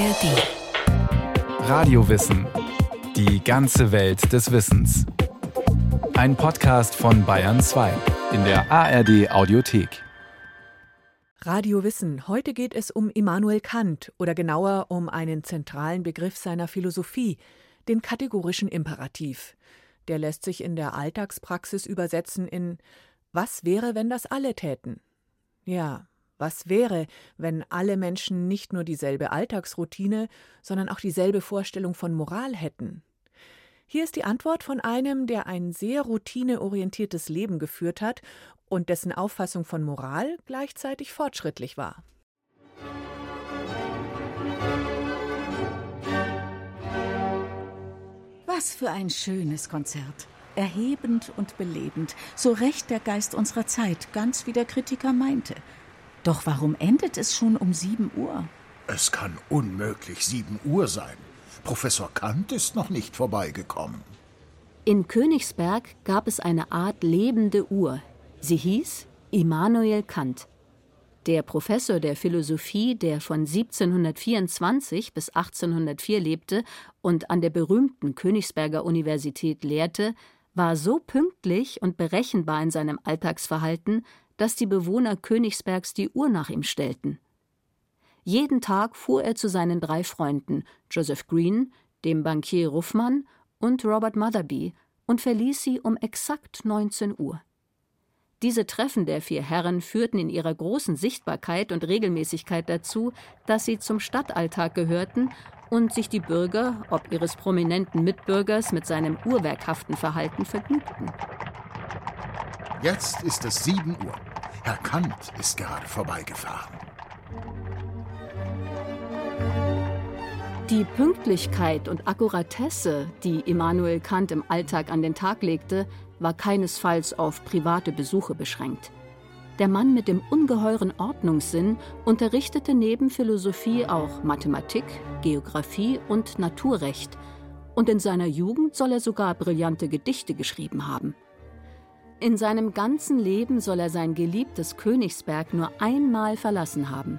ARD. Radiowissen. Die ganze Welt des Wissens. Ein Podcast von Bayern 2 in der ARD Audiothek. Radio Wissen. Heute geht es um Immanuel Kant oder genauer um einen zentralen Begriff seiner Philosophie, den kategorischen Imperativ. Der lässt sich in der Alltagspraxis übersetzen in Was wäre, wenn das alle täten? Ja, was wäre, wenn alle Menschen nicht nur dieselbe Alltagsroutine, sondern auch dieselbe Vorstellung von Moral hätten? Hier ist die Antwort von einem, der ein sehr routineorientiertes Leben geführt hat und dessen Auffassung von Moral gleichzeitig fortschrittlich war. Was für ein schönes Konzert. Erhebend und belebend, so recht der Geist unserer Zeit, ganz wie der Kritiker meinte. Doch warum endet es schon um sieben Uhr? Es kann unmöglich sieben Uhr sein. Professor Kant ist noch nicht vorbeigekommen. In Königsberg gab es eine Art lebende Uhr. Sie hieß Immanuel Kant. Der Professor der Philosophie, der von 1724 bis 1804 lebte und an der berühmten Königsberger Universität lehrte, war so pünktlich und berechenbar in seinem Alltagsverhalten, dass die Bewohner Königsbergs die Uhr nach ihm stellten. Jeden Tag fuhr er zu seinen drei Freunden, Joseph Green, dem Bankier Ruffmann und Robert Motherby, und verließ sie um exakt 19 Uhr. Diese Treffen der vier Herren führten in ihrer großen Sichtbarkeit und Regelmäßigkeit dazu, dass sie zum Stadtalltag gehörten und sich die Bürger, ob ihres prominenten Mitbürgers, mit seinem uhrwerkhaften Verhalten vergnügten. Jetzt ist es sieben Uhr. Herr Kant ist gerade vorbeigefahren. Die Pünktlichkeit und Akkuratesse, die Immanuel Kant im Alltag an den Tag legte, war keinesfalls auf private Besuche beschränkt. Der Mann mit dem ungeheuren Ordnungssinn unterrichtete neben Philosophie auch Mathematik, Geographie und Naturrecht, und in seiner Jugend soll er sogar brillante Gedichte geschrieben haben. In seinem ganzen Leben soll er sein geliebtes Königsberg nur einmal verlassen haben.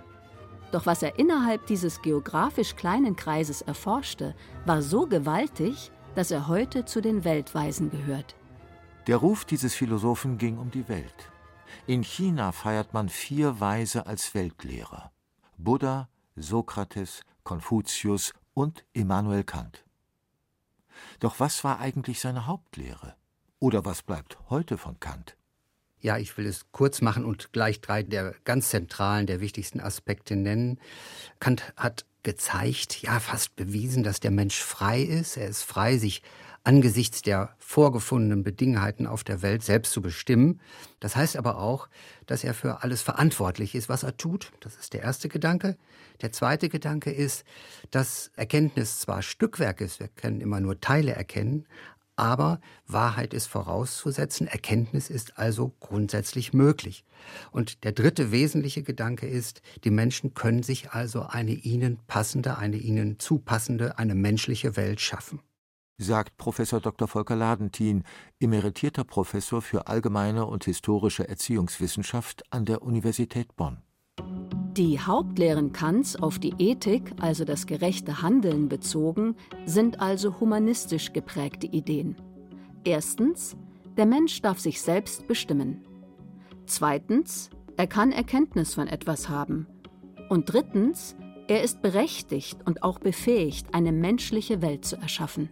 Doch was er innerhalb dieses geografisch kleinen Kreises erforschte, war so gewaltig, dass er heute zu den Weltweisen gehört. Der Ruf dieses Philosophen ging um die Welt. In China feiert man vier Weise als Weltlehrer: Buddha, Sokrates, Konfuzius und Immanuel Kant. Doch was war eigentlich seine Hauptlehre? Oder was bleibt heute von Kant? Ja, ich will es kurz machen und gleich drei der ganz zentralen, der wichtigsten Aspekte nennen. Kant hat gezeigt, ja fast bewiesen, dass der Mensch frei ist. Er ist frei, sich angesichts der vorgefundenen Bedingungen auf der Welt selbst zu bestimmen. Das heißt aber auch, dass er für alles verantwortlich ist, was er tut. Das ist der erste Gedanke. Der zweite Gedanke ist, dass Erkenntnis zwar Stückwerk ist, wir können immer nur Teile erkennen, aber Wahrheit ist vorauszusetzen, Erkenntnis ist also grundsätzlich möglich. Und der dritte wesentliche Gedanke ist, die Menschen können sich also eine ihnen passende, eine ihnen zupassende, eine menschliche Welt schaffen. Sagt Professor Dr. Volker Ladentin, emeritierter Professor für allgemeine und historische Erziehungswissenschaft an der Universität Bonn. Die Hauptlehren Kants auf die Ethik, also das gerechte Handeln bezogen, sind also humanistisch geprägte Ideen. Erstens, der Mensch darf sich selbst bestimmen. Zweitens, er kann Erkenntnis von etwas haben. Und drittens, er ist berechtigt und auch befähigt, eine menschliche Welt zu erschaffen.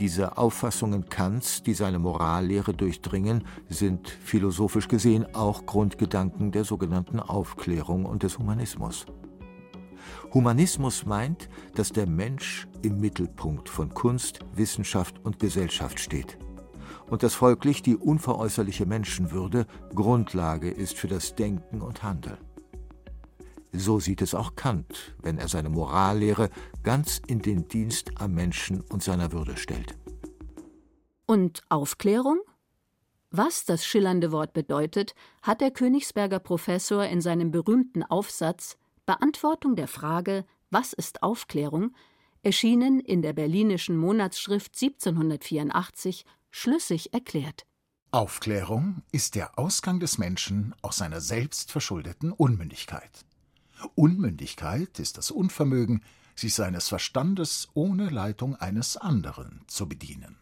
Diese Auffassungen Kants, die seine Morallehre durchdringen, sind philosophisch gesehen auch Grundgedanken der sogenannten Aufklärung und des Humanismus. Humanismus meint, dass der Mensch im Mittelpunkt von Kunst, Wissenschaft und Gesellschaft steht und dass folglich die unveräußerliche Menschenwürde Grundlage ist für das Denken und Handeln. So sieht es auch Kant, wenn er seine Morallehre ganz in den Dienst am Menschen und seiner Würde stellt. Und Aufklärung? Was das schillernde Wort bedeutet, hat der Königsberger Professor in seinem berühmten Aufsatz Beantwortung der Frage Was ist Aufklärung? erschienen in der Berlinischen Monatsschrift 1784 schlüssig erklärt. Aufklärung ist der Ausgang des Menschen aus seiner selbstverschuldeten Unmündigkeit. Unmündigkeit ist das Unvermögen, sich seines Verstandes ohne Leitung eines anderen zu bedienen.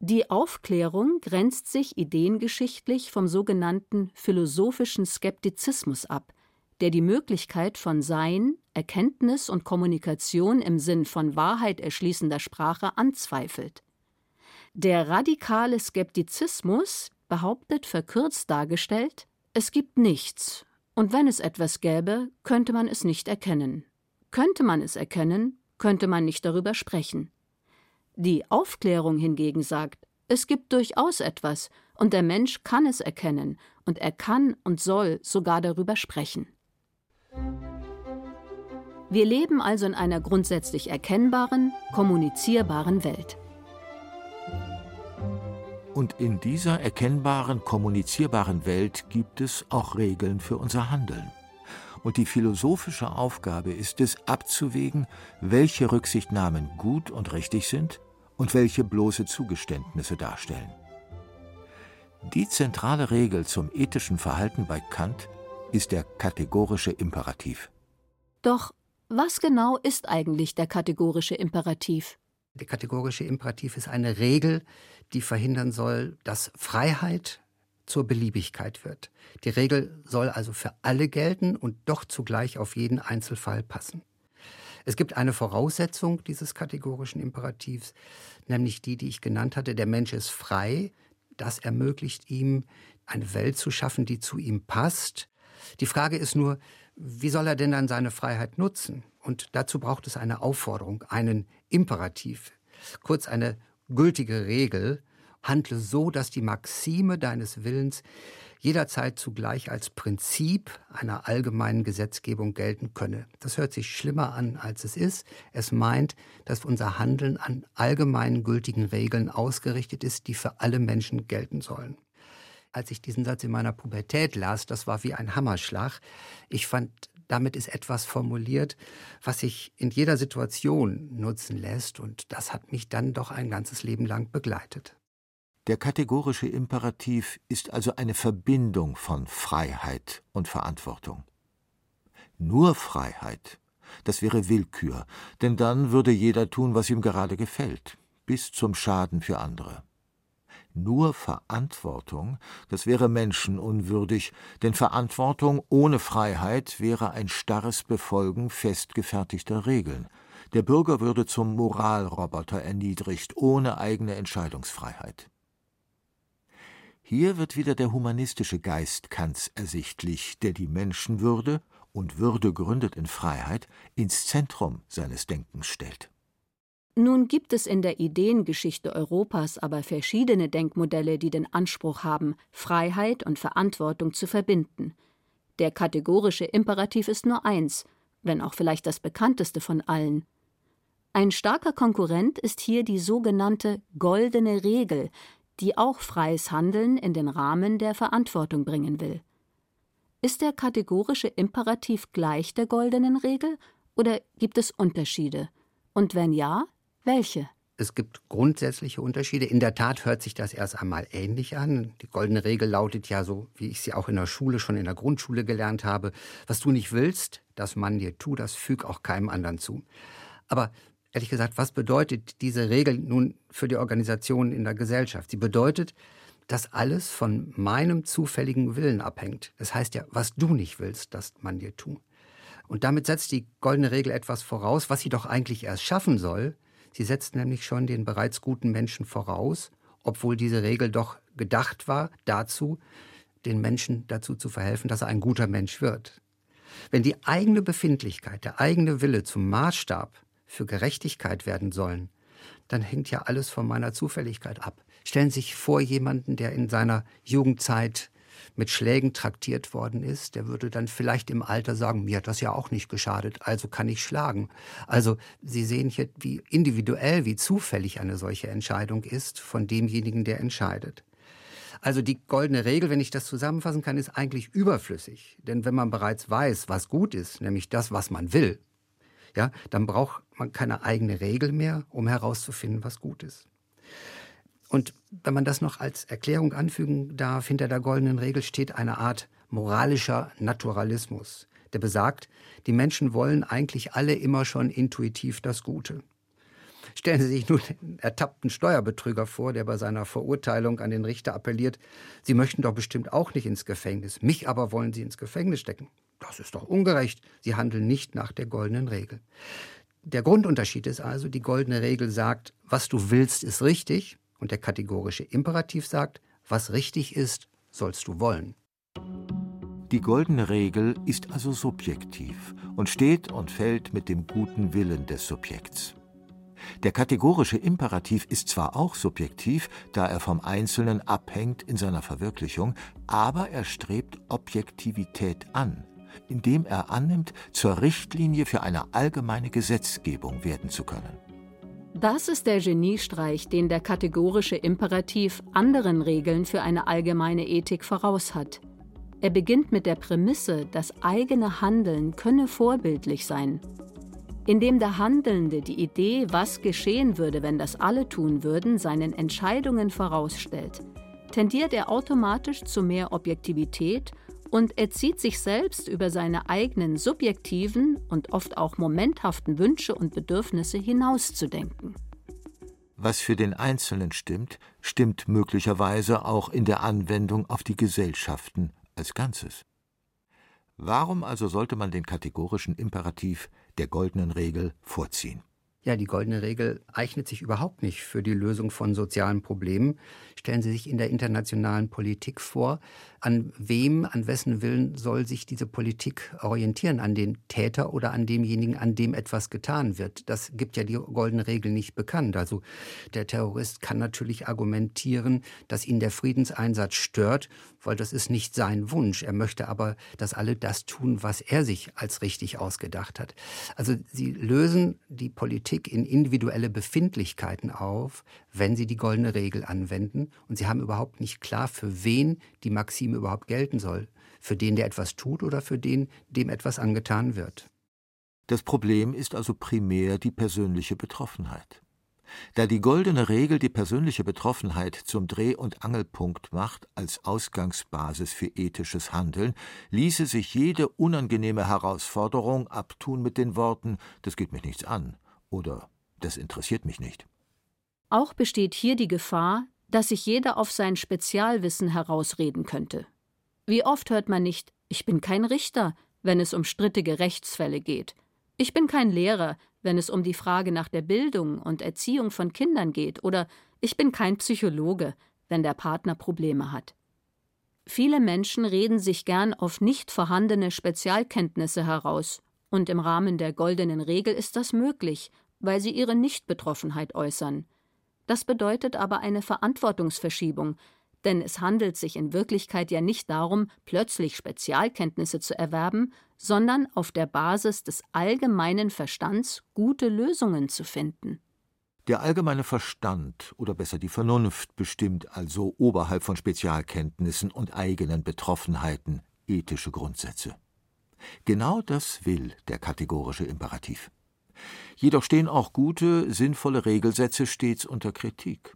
Die Aufklärung grenzt sich ideengeschichtlich vom sogenannten philosophischen Skeptizismus ab, der die Möglichkeit von Sein, Erkenntnis und Kommunikation im Sinn von Wahrheit erschließender Sprache anzweifelt. Der radikale Skeptizismus behauptet verkürzt dargestellt, es gibt nichts, und wenn es etwas gäbe, könnte man es nicht erkennen. Könnte man es erkennen, könnte man nicht darüber sprechen. Die Aufklärung hingegen sagt, es gibt durchaus etwas, und der Mensch kann es erkennen, und er kann und soll sogar darüber sprechen. Wir leben also in einer grundsätzlich erkennbaren, kommunizierbaren Welt. Und in dieser erkennbaren, kommunizierbaren Welt gibt es auch Regeln für unser Handeln. Und die philosophische Aufgabe ist es, abzuwägen, welche Rücksichtnahmen gut und richtig sind und welche bloße Zugeständnisse darstellen. Die zentrale Regel zum ethischen Verhalten bei Kant ist der kategorische Imperativ. Doch was genau ist eigentlich der kategorische Imperativ? Der kategorische Imperativ ist eine Regel, die verhindern soll, dass Freiheit zur Beliebigkeit wird. Die Regel soll also für alle gelten und doch zugleich auf jeden Einzelfall passen. Es gibt eine Voraussetzung dieses kategorischen Imperativs, nämlich die, die ich genannt hatte, der Mensch ist frei. Das ermöglicht ihm, eine Welt zu schaffen, die zu ihm passt. Die Frage ist nur, wie soll er denn dann seine Freiheit nutzen? Und dazu braucht es eine Aufforderung, einen Imperativ, kurz eine gültige Regel, handle so, dass die Maxime deines Willens jederzeit zugleich als Prinzip einer allgemeinen Gesetzgebung gelten könne. Das hört sich schlimmer an, als es ist. Es meint, dass unser Handeln an allgemeinen gültigen Regeln ausgerichtet ist, die für alle Menschen gelten sollen. Als ich diesen Satz in meiner Pubertät las, das war wie ein Hammerschlag. Ich fand damit ist etwas formuliert, was sich in jeder Situation nutzen lässt, und das hat mich dann doch ein ganzes Leben lang begleitet. Der kategorische Imperativ ist also eine Verbindung von Freiheit und Verantwortung. Nur Freiheit, das wäre Willkür, denn dann würde jeder tun, was ihm gerade gefällt, bis zum Schaden für andere. Nur Verantwortung, das wäre menschenunwürdig, denn Verantwortung ohne Freiheit wäre ein starres Befolgen festgefertigter Regeln. Der Bürger würde zum Moralroboter erniedrigt, ohne eigene Entscheidungsfreiheit. Hier wird wieder der humanistische Geist Kants ersichtlich, der die Menschenwürde und Würde gründet in Freiheit ins Zentrum seines Denkens stellt. Nun gibt es in der Ideengeschichte Europas aber verschiedene Denkmodelle, die den Anspruch haben, Freiheit und Verantwortung zu verbinden. Der kategorische Imperativ ist nur eins, wenn auch vielleicht das bekannteste von allen. Ein starker Konkurrent ist hier die sogenannte goldene Regel, die auch freies Handeln in den Rahmen der Verantwortung bringen will. Ist der kategorische Imperativ gleich der goldenen Regel oder gibt es Unterschiede? Und wenn ja, welche? Es gibt grundsätzliche Unterschiede. In der Tat hört sich das erst einmal ähnlich an. Die goldene Regel lautet ja so, wie ich sie auch in der Schule, schon in der Grundschule gelernt habe. Was du nicht willst, dass man dir tu, das füg auch keinem anderen zu. Aber ehrlich gesagt, was bedeutet diese Regel nun für die Organisation in der Gesellschaft? Sie bedeutet, dass alles von meinem zufälligen Willen abhängt. Das heißt ja, was du nicht willst, dass man dir tu. Und damit setzt die goldene Regel etwas voraus, was sie doch eigentlich erst schaffen soll, Sie setzt nämlich schon den bereits guten Menschen voraus, obwohl diese Regel doch gedacht war dazu, den Menschen dazu zu verhelfen, dass er ein guter Mensch wird. Wenn die eigene Befindlichkeit, der eigene Wille zum Maßstab für Gerechtigkeit werden sollen, dann hängt ja alles von meiner Zufälligkeit ab. Stellen Sie sich vor, jemanden, der in seiner Jugendzeit mit Schlägen traktiert worden ist, der würde dann vielleicht im Alter sagen, mir hat das ja auch nicht geschadet, also kann ich schlagen. Also Sie sehen hier, wie individuell, wie zufällig eine solche Entscheidung ist von demjenigen, der entscheidet. Also die goldene Regel, wenn ich das zusammenfassen kann, ist eigentlich überflüssig. Denn wenn man bereits weiß, was gut ist, nämlich das, was man will, ja, dann braucht man keine eigene Regel mehr, um herauszufinden, was gut ist. Und wenn man das noch als Erklärung anfügen darf, hinter der goldenen Regel steht eine Art moralischer Naturalismus. der besagt, die Menschen wollen eigentlich alle immer schon intuitiv das Gute. Stellen Sie sich nun den ertappten Steuerbetrüger vor, der bei seiner Verurteilung an den Richter appelliert, Sie möchten doch bestimmt auch nicht ins Gefängnis, mich aber wollen Sie ins Gefängnis stecken. Das ist doch ungerecht. Sie handeln nicht nach der goldenen Regel. Der Grundunterschied ist also, die goldene Regel sagt, was du willst, ist richtig, und der kategorische Imperativ sagt, was richtig ist, sollst du wollen. Die goldene Regel ist also subjektiv und steht und fällt mit dem guten Willen des Subjekts. Der kategorische Imperativ ist zwar auch subjektiv, da er vom Einzelnen abhängt in seiner Verwirklichung, aber er strebt Objektivität an, indem er annimmt, zur Richtlinie für eine allgemeine Gesetzgebung werden zu können. Das ist der Geniestreich, den der kategorische Imperativ anderen Regeln für eine allgemeine Ethik voraus hat. Er beginnt mit der Prämisse, das eigene Handeln könne vorbildlich sein indem der Handelnde die Idee, was geschehen würde, wenn das alle tun würden, seinen Entscheidungen vorausstellt, tendiert er automatisch zu mehr Objektivität und erzieht sich selbst über seine eigenen subjektiven und oft auch momenthaften Wünsche und Bedürfnisse hinauszudenken. Was für den Einzelnen stimmt, stimmt möglicherweise auch in der Anwendung auf die Gesellschaften als Ganzes. Warum also sollte man den kategorischen Imperativ der goldenen Regel vorziehen. Ja, die goldene Regel eignet sich überhaupt nicht für die Lösung von sozialen Problemen. Stellen Sie sich in der internationalen Politik vor, an wem, an wessen Willen soll sich diese Politik orientieren? An den Täter oder an demjenigen, an dem etwas getan wird? Das gibt ja die goldene Regel nicht bekannt. Also der Terrorist kann natürlich argumentieren, dass ihn der Friedenseinsatz stört, weil das ist nicht sein Wunsch. Er möchte aber, dass alle das tun, was er sich als richtig ausgedacht hat. Also sie lösen die Politik in individuelle Befindlichkeiten auf, wenn sie die goldene Regel anwenden. Und sie haben überhaupt nicht klar, für wen die Maxime überhaupt gelten soll. Für den, der etwas tut oder für den, dem etwas angetan wird. Das Problem ist also primär die persönliche Betroffenheit. Da die goldene Regel die persönliche Betroffenheit zum Dreh- und Angelpunkt macht als Ausgangsbasis für ethisches Handeln, ließe sich jede unangenehme Herausforderung abtun mit den Worten Das geht mich nichts an oder Das interessiert mich nicht. Auch besteht hier die Gefahr, dass sich jeder auf sein Spezialwissen herausreden könnte. Wie oft hört man nicht Ich bin kein Richter, wenn es um strittige Rechtsfälle geht. Ich bin kein Lehrer, wenn es um die Frage nach der Bildung und Erziehung von Kindern geht, oder ich bin kein Psychologe, wenn der Partner Probleme hat. Viele Menschen reden sich gern auf nicht vorhandene Spezialkenntnisse heraus, und im Rahmen der goldenen Regel ist das möglich, weil sie ihre Nichtbetroffenheit äußern. Das bedeutet aber eine Verantwortungsverschiebung, denn es handelt sich in Wirklichkeit ja nicht darum, plötzlich Spezialkenntnisse zu erwerben, sondern auf der Basis des allgemeinen Verstands gute Lösungen zu finden. Der allgemeine Verstand oder besser die Vernunft bestimmt also oberhalb von Spezialkenntnissen und eigenen Betroffenheiten ethische Grundsätze. Genau das will der kategorische Imperativ. Jedoch stehen auch gute, sinnvolle Regelsätze stets unter Kritik.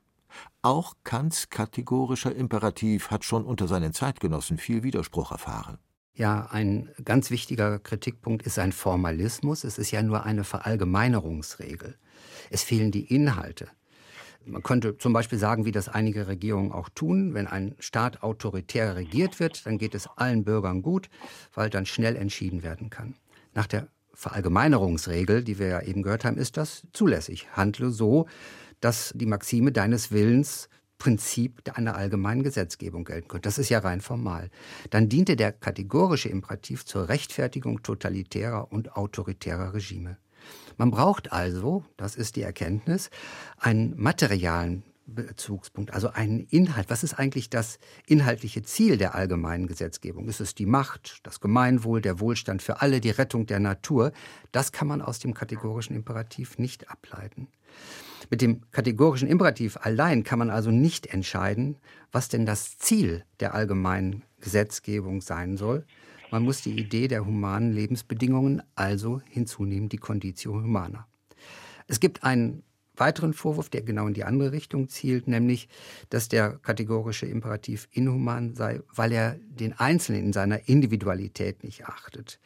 Auch Kants kategorischer Imperativ hat schon unter seinen Zeitgenossen viel Widerspruch erfahren. Ja, ein ganz wichtiger Kritikpunkt ist ein Formalismus. Es ist ja nur eine Verallgemeinerungsregel. Es fehlen die Inhalte. Man könnte zum Beispiel sagen, wie das einige Regierungen auch tun, wenn ein Staat autoritär regiert wird, dann geht es allen Bürgern gut, weil dann schnell entschieden werden kann. Nach der Verallgemeinerungsregel, die wir ja eben gehört haben, ist das zulässig. Handle so, dass die Maxime deines Willens Prinzip einer allgemeinen Gesetzgebung gelten könnte. Das ist ja rein formal. Dann diente der kategorische Imperativ zur Rechtfertigung totalitärer und autoritärer Regime. Man braucht also, das ist die Erkenntnis, einen materialen Bezugspunkt, also einen Inhalt. Was ist eigentlich das inhaltliche Ziel der allgemeinen Gesetzgebung? Ist es die Macht, das Gemeinwohl, der Wohlstand für alle, die Rettung der Natur? Das kann man aus dem kategorischen Imperativ nicht ableiten. Mit dem kategorischen Imperativ allein kann man also nicht entscheiden, was denn das Ziel der allgemeinen Gesetzgebung sein soll. Man muss die Idee der humanen Lebensbedingungen also hinzunehmen, die Conditio Humana. Es gibt einen weiteren Vorwurf, der genau in die andere Richtung zielt, nämlich, dass der kategorische Imperativ inhuman sei, weil er den Einzelnen in seiner Individualität nicht achtet.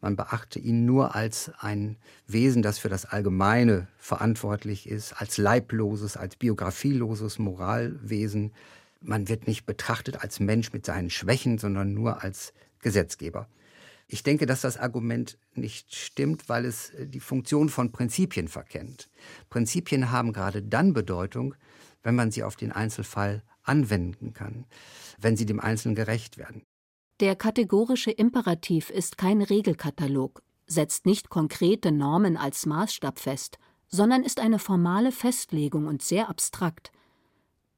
Man beachte ihn nur als ein Wesen, das für das Allgemeine verantwortlich ist, als leibloses, als biografieloses Moralwesen. Man wird nicht betrachtet als Mensch mit seinen Schwächen, sondern nur als Gesetzgeber. Ich denke, dass das Argument nicht stimmt, weil es äh, die Funktion von Prinzipien verkennt. Prinzipien haben gerade dann Bedeutung, wenn man sie auf den Einzelfall anwenden kann, wenn sie dem Einzelnen gerecht werden. Der kategorische Imperativ ist kein Regelkatalog, setzt nicht konkrete Normen als Maßstab fest, sondern ist eine formale Festlegung und sehr abstrakt.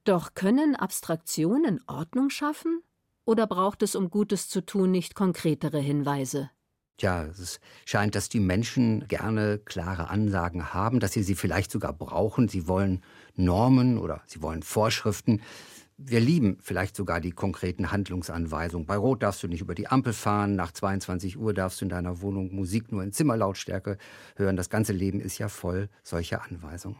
Doch können Abstraktionen Ordnung schaffen? Oder braucht es, um Gutes zu tun, nicht konkretere Hinweise? Tja, es scheint, dass die Menschen gerne klare Ansagen haben, dass sie sie vielleicht sogar brauchen. Sie wollen Normen oder sie wollen Vorschriften. Wir lieben vielleicht sogar die konkreten Handlungsanweisungen. Bei Rot darfst du nicht über die Ampel fahren, nach 22 Uhr darfst du in deiner Wohnung Musik nur in Zimmerlautstärke hören. Das ganze Leben ist ja voll solcher Anweisungen.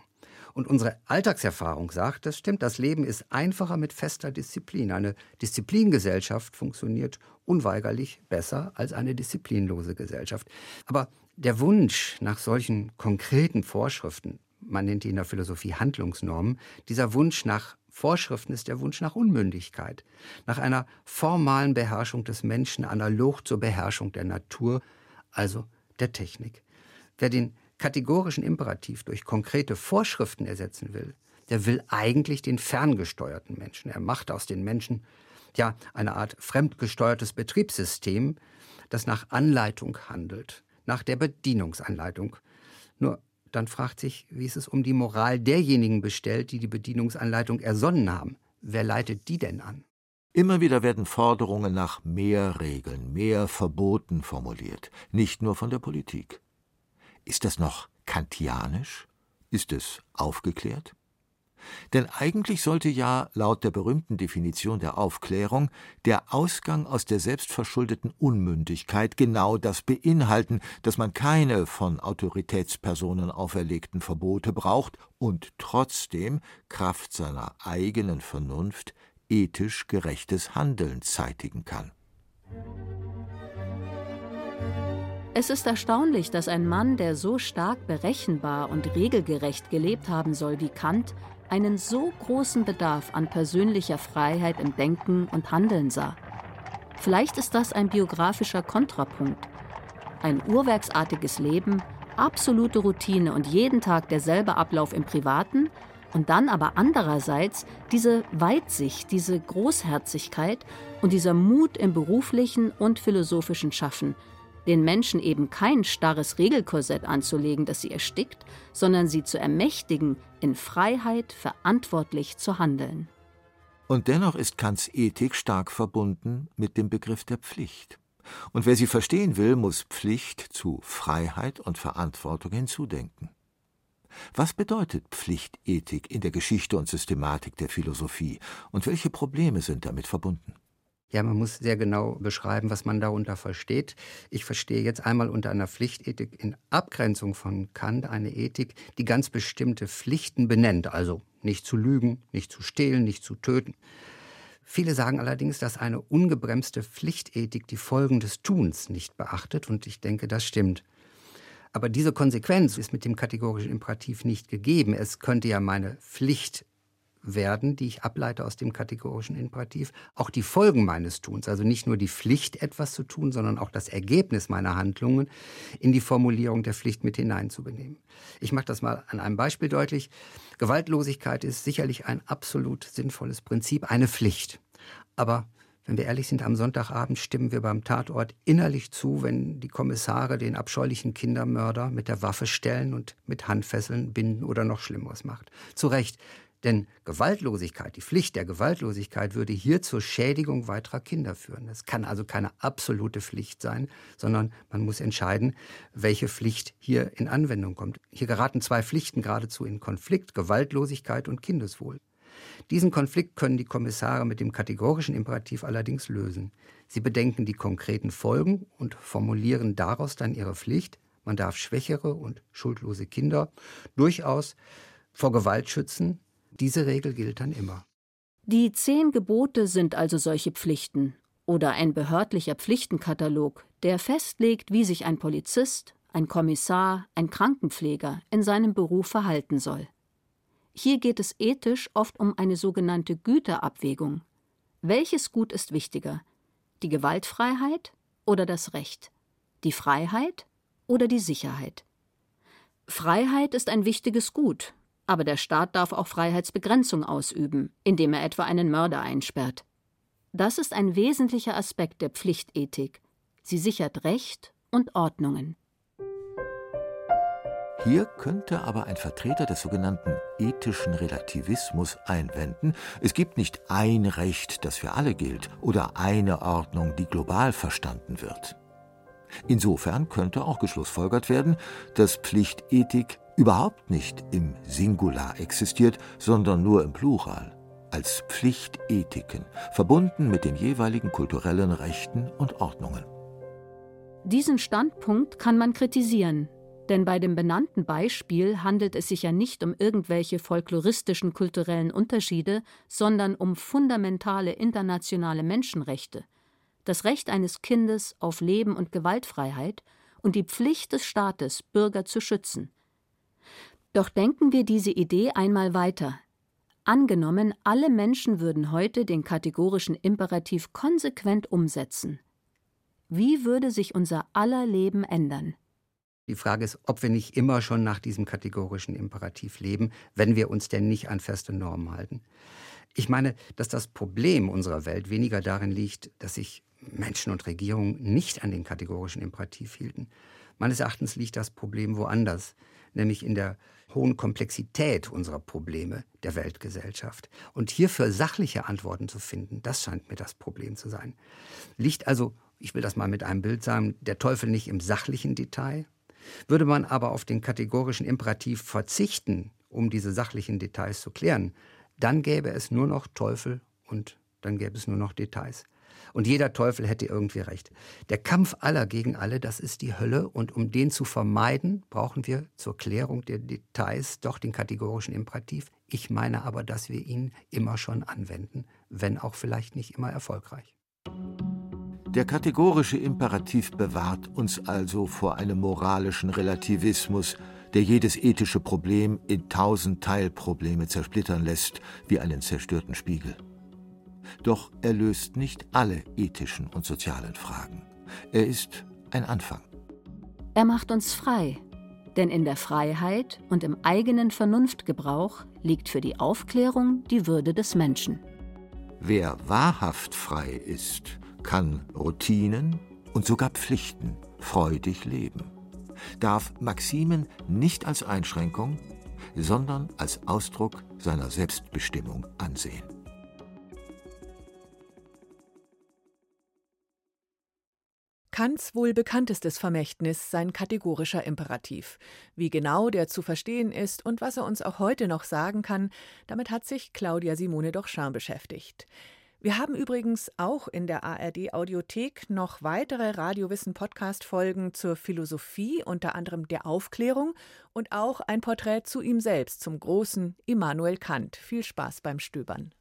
Und unsere Alltagserfahrung sagt, das stimmt, das Leben ist einfacher mit fester Disziplin. Eine Disziplingesellschaft funktioniert unweigerlich besser als eine disziplinlose Gesellschaft. Aber der Wunsch nach solchen konkreten Vorschriften, man nennt die in der Philosophie Handlungsnormen, dieser Wunsch nach Vorschriften ist der Wunsch nach Unmündigkeit, nach einer formalen Beherrschung des Menschen analog zur Beherrschung der Natur, also der Technik. Wer den kategorischen Imperativ durch konkrete Vorschriften ersetzen will, der will eigentlich den ferngesteuerten Menschen. Er macht aus den Menschen ja eine Art fremdgesteuertes Betriebssystem, das nach Anleitung handelt, nach der Bedienungsanleitung. Nur dann fragt sich, wie ist es um die Moral derjenigen bestellt, die die Bedienungsanleitung ersonnen haben. Wer leitet die denn an? Immer wieder werden Forderungen nach mehr Regeln, mehr Verboten formuliert, nicht nur von der Politik. Ist das noch kantianisch? Ist es aufgeklärt? Denn eigentlich sollte ja, laut der berühmten Definition der Aufklärung, der Ausgang aus der selbstverschuldeten Unmündigkeit genau das beinhalten, dass man keine von Autoritätspersonen auferlegten Verbote braucht und trotzdem Kraft seiner eigenen Vernunft ethisch gerechtes Handeln zeitigen kann. Es ist erstaunlich, dass ein Mann, der so stark berechenbar und regelgerecht gelebt haben soll wie Kant, einen so großen Bedarf an persönlicher Freiheit im Denken und Handeln sah. Vielleicht ist das ein biografischer Kontrapunkt. Ein uhrwerksartiges Leben, absolute Routine und jeden Tag derselbe Ablauf im Privaten und dann aber andererseits diese Weitsicht, diese Großherzigkeit und dieser Mut im beruflichen und philosophischen Schaffen, den Menschen eben kein starres Regelkorsett anzulegen, das sie erstickt, sondern sie zu ermächtigen, in Freiheit verantwortlich zu handeln. Und dennoch ist Kants Ethik stark verbunden mit dem Begriff der Pflicht. Und wer sie verstehen will, muss Pflicht zu Freiheit und Verantwortung hinzudenken. Was bedeutet Pflichtethik in der Geschichte und Systematik der Philosophie und welche Probleme sind damit verbunden? Ja, man muss sehr genau beschreiben, was man darunter versteht. Ich verstehe jetzt einmal unter einer Pflichtethik in Abgrenzung von Kant eine Ethik, die ganz bestimmte Pflichten benennt, also nicht zu lügen, nicht zu stehlen, nicht zu töten. Viele sagen allerdings, dass eine ungebremste Pflichtethik die Folgen des Tuns nicht beachtet, und ich denke, das stimmt. Aber diese Konsequenz ist mit dem kategorischen Imperativ nicht gegeben. Es könnte ja meine Pflicht werden, die ich ableite aus dem kategorischen Imperativ, auch die Folgen meines Tuns, also nicht nur die Pflicht, etwas zu tun, sondern auch das Ergebnis meiner Handlungen in die Formulierung der Pflicht mit hineinzubenehmen. Ich mache das mal an einem Beispiel deutlich. Gewaltlosigkeit ist sicherlich ein absolut sinnvolles Prinzip, eine Pflicht. Aber wenn wir ehrlich sind, am Sonntagabend stimmen wir beim Tatort innerlich zu, wenn die Kommissare den abscheulichen Kindermörder mit der Waffe stellen und mit Handfesseln binden oder noch Schlimmeres macht. Zu Recht, denn Gewaltlosigkeit, die Pflicht der Gewaltlosigkeit würde hier zur Schädigung weiterer Kinder führen. Es kann also keine absolute Pflicht sein, sondern man muss entscheiden, welche Pflicht hier in Anwendung kommt. Hier geraten zwei Pflichten geradezu in Konflikt, Gewaltlosigkeit und Kindeswohl. Diesen Konflikt können die Kommissare mit dem kategorischen Imperativ allerdings lösen. Sie bedenken die konkreten Folgen und formulieren daraus dann ihre Pflicht. Man darf schwächere und schuldlose Kinder durchaus vor Gewalt schützen. Diese Regel gilt dann immer. Die zehn Gebote sind also solche Pflichten oder ein behördlicher Pflichtenkatalog, der festlegt, wie sich ein Polizist, ein Kommissar, ein Krankenpfleger in seinem Beruf verhalten soll. Hier geht es ethisch oft um eine sogenannte Güterabwägung. Welches Gut ist wichtiger? Die Gewaltfreiheit oder das Recht? Die Freiheit oder die Sicherheit? Freiheit ist ein wichtiges Gut, aber der Staat darf auch Freiheitsbegrenzung ausüben, indem er etwa einen Mörder einsperrt. Das ist ein wesentlicher Aspekt der Pflichtethik. Sie sichert Recht und Ordnungen. Hier könnte aber ein Vertreter des sogenannten ethischen Relativismus einwenden, es gibt nicht ein Recht, das für alle gilt, oder eine Ordnung, die global verstanden wird. Insofern könnte auch geschlussfolgert werden, dass Pflichtethik überhaupt nicht im Singular existiert, sondern nur im Plural, als Pflichtethiken, verbunden mit den jeweiligen kulturellen Rechten und Ordnungen. Diesen Standpunkt kann man kritisieren, denn bei dem benannten Beispiel handelt es sich ja nicht um irgendwelche folkloristischen kulturellen Unterschiede, sondern um fundamentale internationale Menschenrechte, das Recht eines Kindes auf Leben und Gewaltfreiheit und die Pflicht des Staates, Bürger zu schützen. Doch denken wir diese Idee einmal weiter. Angenommen, alle Menschen würden heute den kategorischen Imperativ konsequent umsetzen. Wie würde sich unser aller Leben ändern? Die Frage ist, ob wir nicht immer schon nach diesem kategorischen Imperativ leben, wenn wir uns denn nicht an feste Normen halten. Ich meine, dass das Problem unserer Welt weniger darin liegt, dass sich Menschen und Regierungen nicht an den kategorischen Imperativ hielten. Meines Erachtens liegt das Problem woanders, nämlich in der hohen Komplexität unserer Probleme der Weltgesellschaft. Und hierfür sachliche Antworten zu finden, das scheint mir das Problem zu sein. Liegt also, ich will das mal mit einem Bild sagen, der Teufel nicht im sachlichen Detail, würde man aber auf den kategorischen Imperativ verzichten, um diese sachlichen Details zu klären, dann gäbe es nur noch Teufel und dann gäbe es nur noch Details. Und jeder Teufel hätte irgendwie recht. Der Kampf aller gegen alle, das ist die Hölle. Und um den zu vermeiden, brauchen wir zur Klärung der Details doch den kategorischen Imperativ. Ich meine aber, dass wir ihn immer schon anwenden, wenn auch vielleicht nicht immer erfolgreich. Der kategorische Imperativ bewahrt uns also vor einem moralischen Relativismus, der jedes ethische Problem in tausend Teilprobleme zersplittern lässt, wie einen zerstörten Spiegel. Doch er löst nicht alle ethischen und sozialen Fragen. Er ist ein Anfang. Er macht uns frei, denn in der Freiheit und im eigenen Vernunftgebrauch liegt für die Aufklärung die Würde des Menschen. Wer wahrhaft frei ist, kann Routinen und sogar Pflichten freudig leben, darf Maximen nicht als Einschränkung, sondern als Ausdruck seiner Selbstbestimmung ansehen. Kants wohl bekanntestes Vermächtnis sein kategorischer Imperativ. Wie genau der zu verstehen ist und was er uns auch heute noch sagen kann, damit hat sich Claudia Simone doch Dochchin beschäftigt. Wir haben übrigens auch in der ARD Audiothek noch weitere Radiowissen Podcast Folgen zur Philosophie, unter anderem der Aufklärung und auch ein Porträt zu ihm selbst, zum großen Immanuel Kant. Viel Spaß beim Stöbern.